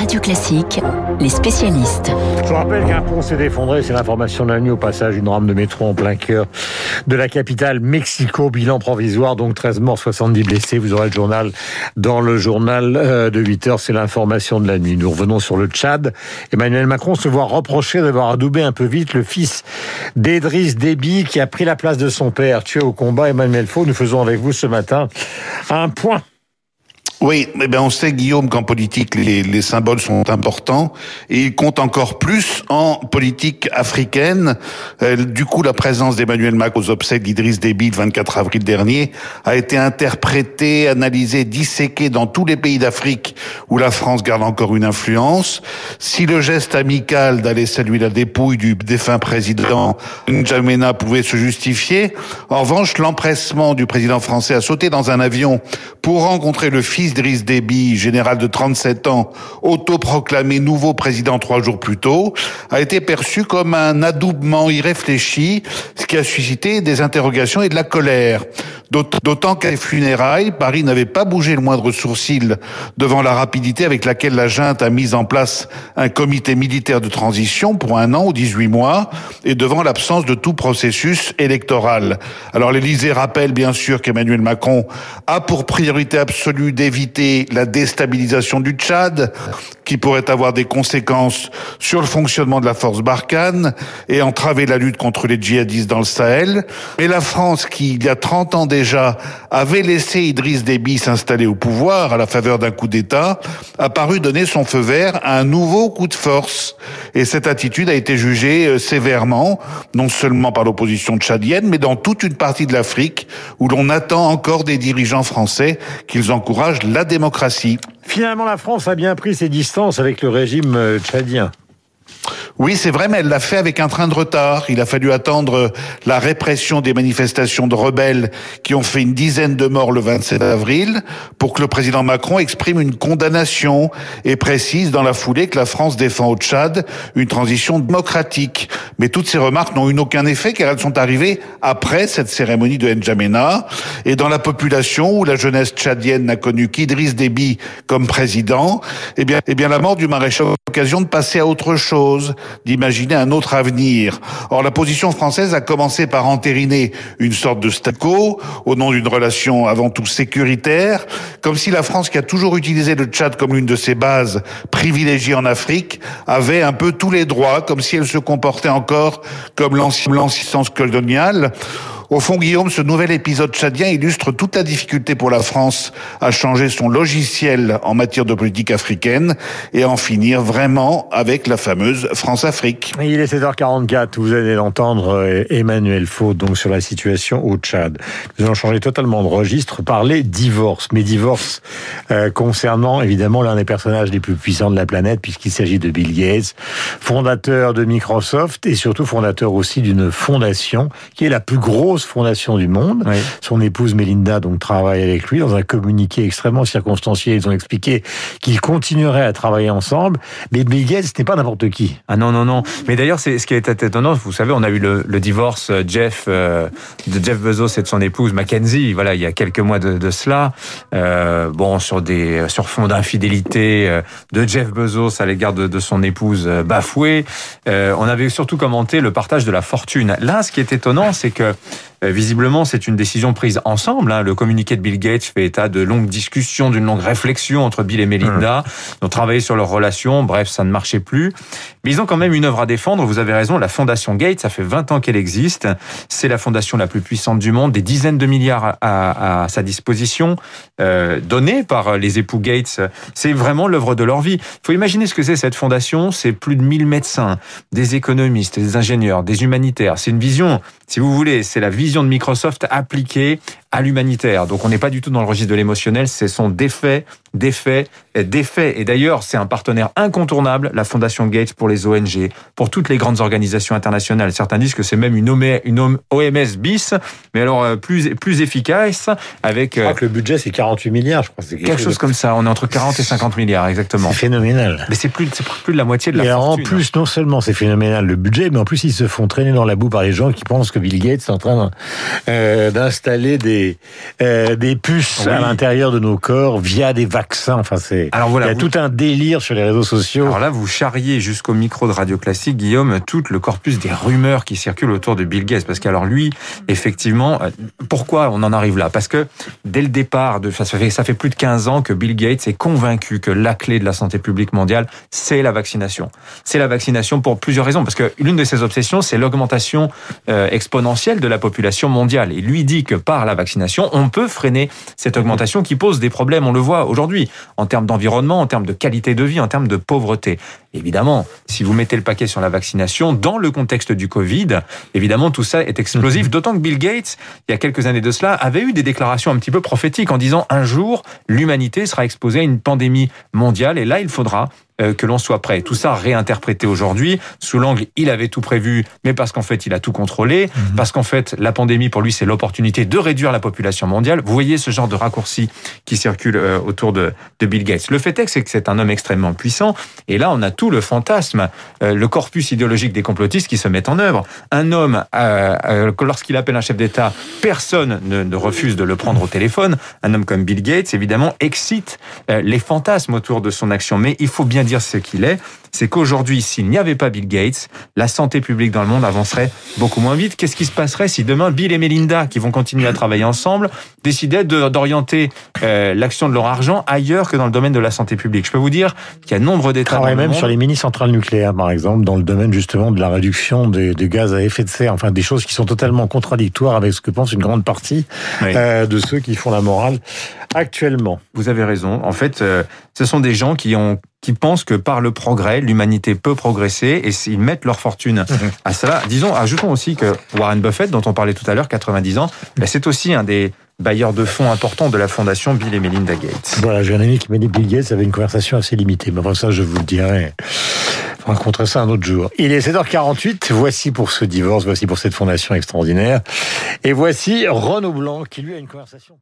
Radio Classique, les spécialistes. Je vous rappelle qu'un pont s'est effondré, c'est l'information de la nuit au passage d'une rame de métro en plein cœur de la capitale Mexico. Bilan provisoire, donc 13 morts, 70 blessés. Vous aurez le journal dans le journal euh, de 8 heures, c'est l'information de la nuit. Nous revenons sur le Tchad. Emmanuel Macron se voit reprocher d'avoir adoubé un peu vite le fils d'Edriss Déby qui a pris la place de son père, tué au combat. Emmanuel Faux, nous faisons avec vous ce matin un point oui, mais ben on sait Guillaume qu'en politique les, les, symboles sont importants et ils comptent encore plus en politique africaine. Euh, du coup, la présence d'Emmanuel Macron aux obsèques d'Idriss Déby le 24 avril dernier a été interprétée, analysée, disséquée dans tous les pays d'Afrique où la France garde encore une influence. Si le geste amical d'aller saluer la dépouille du défunt président N'Djamena pouvait se justifier, en revanche, l'empressement du président français à sauter dans un avion pour rencontrer le fils Idriss Déby, général de 37 ans, autoproclamé nouveau président trois jours plus tôt, a été perçu comme un adoubement irréfléchi, ce qui a suscité des interrogations et de la colère. D'autant qu'à les funérailles, Paris n'avait pas bougé le moindre sourcil devant la rapidité avec laquelle la junte a mis en place un comité militaire de transition pour un an ou 18 mois et devant l'absence de tout processus électoral. Alors l'Élysée rappelle bien sûr qu'Emmanuel Macron a pour priorité absolue d'éviter la déstabilisation du Tchad, qui pourrait avoir des conséquences sur le fonctionnement de la force Barkhane et entraver la lutte contre les djihadistes dans le Sahel. Mais la France, qui il y a 30 ans déjà avait laissé Idriss Déby s'installer au pouvoir à la faveur d'un coup d'État, a paru donner son feu vert à un nouveau coup de force. Et cette attitude a été jugée euh, sévèrement, non seulement par l'opposition tchadienne, mais dans toute une partie de l'Afrique où l'on attend encore des dirigeants français qu'ils encouragent la démocratie. Finalement, la France a bien pris ses distances avec le régime euh, tchadien. Oui, c'est vrai, mais elle l'a fait avec un train de retard. Il a fallu attendre la répression des manifestations de rebelles qui ont fait une dizaine de morts le 27 avril pour que le président Macron exprime une condamnation et précise dans la foulée que la France défend au Tchad une transition démocratique. Mais toutes ces remarques n'ont eu aucun effet car elles sont arrivées après cette cérémonie de N'Djamena et dans la population où la jeunesse tchadienne n'a connu qu'Idriss Déby comme président, eh bien, eh bien la mort du maréchal l'occasion de passer à autre chose, d'imaginer un autre avenir. Or, la position française a commencé par entériner une sorte de statu quo au nom d'une relation avant tout sécuritaire, comme si la France, qui a toujours utilisé le Tchad comme l'une de ses bases privilégiées en Afrique, avait un peu tous les droits, comme si elle se comportait encore comme l'ancienne coloniale. Au fond, Guillaume, ce nouvel épisode tchadien illustre toute la difficulté pour la France à changer son logiciel en matière de politique africaine et à en finir vraiment avec la fameuse France-Afrique. Il est 7h44, vous allez l'entendre euh, Emmanuel Faux donc sur la situation au Tchad. Nous allons changer totalement de registre, parler divorce, mais divorce euh, concernant évidemment l'un des personnages les plus puissants de la planète puisqu'il s'agit de Bill Gates, fondateur de Microsoft et surtout fondateur aussi d'une fondation qui est la plus grosse fondation du monde. Son épouse Melinda donc travaille avec lui dans un communiqué extrêmement circonstancié. Ils ont expliqué qu'ils continueraient à travailler ensemble. Mais Bill Gates n'est pas n'importe qui. Ah non non non. Mais d'ailleurs c'est ce qui est étonnant. Vous savez, on a eu le, divorce euh, Jeff euh, de Jeff Bezos et de son épouse Mackenzie. Voilà, il y a quelques mois de, cela. Euh, bon sur des sur fond d'infidélité de Jeff Bezos à l'égard de, de, son épouse bafouée. on avait surtout commenté le partage de la fortune. Là, ce qui est étonnant, c'est que visiblement, c'est une décision prise ensemble. Hein. Le communiqué de Bill Gates fait état de longues discussions, d'une longue réflexion entre Bill et Melinda. Ils ont travaillé sur leur relation. Bref, ça ne marchait plus. Mais ils ont quand même une œuvre à défendre. Vous avez raison. La fondation Gates, ça fait 20 ans qu'elle existe. C'est la fondation la plus puissante du monde. Des dizaines de milliards à, sa disposition, euh, donnés par les époux Gates. C'est vraiment l'œuvre de leur vie. Il faut imaginer ce que c'est cette fondation. C'est plus de 1000 médecins, des économistes, des ingénieurs, des humanitaires. C'est une vision, si vous voulez, c'est la vision de Microsoft appliquée à l'humanitaire. Donc on n'est pas du tout dans le registre de l'émotionnel, ce sont des faits, des faits, des faits. Et d'ailleurs, c'est un partenaire incontournable, la Fondation Gates pour les ONG, pour toutes les grandes organisations internationales. Certains disent que c'est même une OMS bis, mais alors euh, plus plus efficace avec. Je crois euh, que le budget c'est 48 milliards, je crois. Quelque, chose comme ça. On est entre 40 et 50 milliards, exactement. C'est phénoménal. Mais c'est plus c'est plus de la moitié de la. Et en plus, non seulement c'est phénoménal le budget, mais en plus ils se font traîner dans la boue par les gens qui pensent que Bill Gates est en train euh, d'installer des des euh, des puces Oui. à l'intérieur de nos corps via des vaccins. Enfin, c'est Alors il y a vous- tout un délire sur les réseaux sociaux. Alors là, vous charriez jusqu'au micro de Radio Classique, Guillaume, tout le corpus des rumeurs qui circulent autour de Bill Gates. Parce qu'alors lui, effectivement, euh, pourquoi on en arrive là? Parce que dès le départ, de, ça, fait, ça fait plus de 15 ans que Bill Gates est convaincu que la clé de la santé publique mondiale, c'est la vaccination. C'est la vaccination pour plusieurs raisons. Parce que l'une de ses obsessions, c'est l'augmentation euh, exponentielle de la population mondiale. Et lui dit que par la vaccination, on peut freiner cette augmentation qui pose des problèmes, on le voit aujourd'hui, en termes d'environnement, en termes de qualité de vie, en termes de pauvreté. Évidemment, si vous mettez le paquet sur la vaccination, dans le contexte du Covid, évidemment, tout ça est explosif. D'autant que Bill Gates, il y a quelques années de cela, avait eu des déclarations un petit peu prophétiques en disant un jour, l'humanité sera exposée à une pandémie mondiale et là, il faudra que l'on soit prêt. Tout ça réinterprété aujourd'hui sous l'angle il avait tout prévu, mais parce qu'en fait il a tout contrôlé, parce qu'en fait la pandémie pour lui c'est l'opportunité de réduire la population mondiale. Vous voyez ce genre de raccourci qui circule euh, autour de, de Bill Gates. Le fait est que c'est un homme extrêmement puissant, et là on a tout le fantasme, euh, le corpus idéologique des complotistes qui se met en œuvre. Un homme, euh, euh, lorsqu'il appelle un chef d'État, personne ne, ne refuse de le prendre au téléphone. Un homme comme Bill Gates, évidemment, excite euh, les fantasmes autour de son action. Mais il faut bien dire ce qu'il est, c'est qu'aujourd'hui, s'il n'y avait pas Bill Gates, la santé publique dans le monde avancerait beaucoup moins vite. Qu'est-ce qui se passerait si demain Bill et Melinda, qui vont continuer à travailler ensemble, décidaient d'orienter euh, l'action de leur argent ailleurs que dans le domaine de la santé publique? Je peux vous dire qu'il y a nombre d'États dans travaillent le même monde. sur les mini-centrales nucléaires, par exemple, dans le domaine justement de la réduction des, des gaz à effet de serre. Enfin, des choses qui sont totalement contradictoires avec ce que pense une grande partie Oui. euh, de ceux qui font la morale actuellement. Vous avez raison. En fait, euh, ce sont des gens qui ont qui pensent que par le progrès, l'humanité peut progresser et s'ils mettent leur fortune à cela. Disons, ajoutons aussi que Warren Buffett, dont on parlait tout à l'heure, 90 ans, ben, c'est aussi un des bailleurs de fonds importants de la fondation Bill et Melinda Gates. Voilà, j'ai un ami qui m'a dit Bill Gates avait une conversation assez limitée. Mais enfin, ça, je vous le dirai. On raconterait ça un autre jour. Il est 7h48. Voici pour ce divorce, voici pour cette fondation extraordinaire. Et voici Renaud Blanc qui lui a une conversation.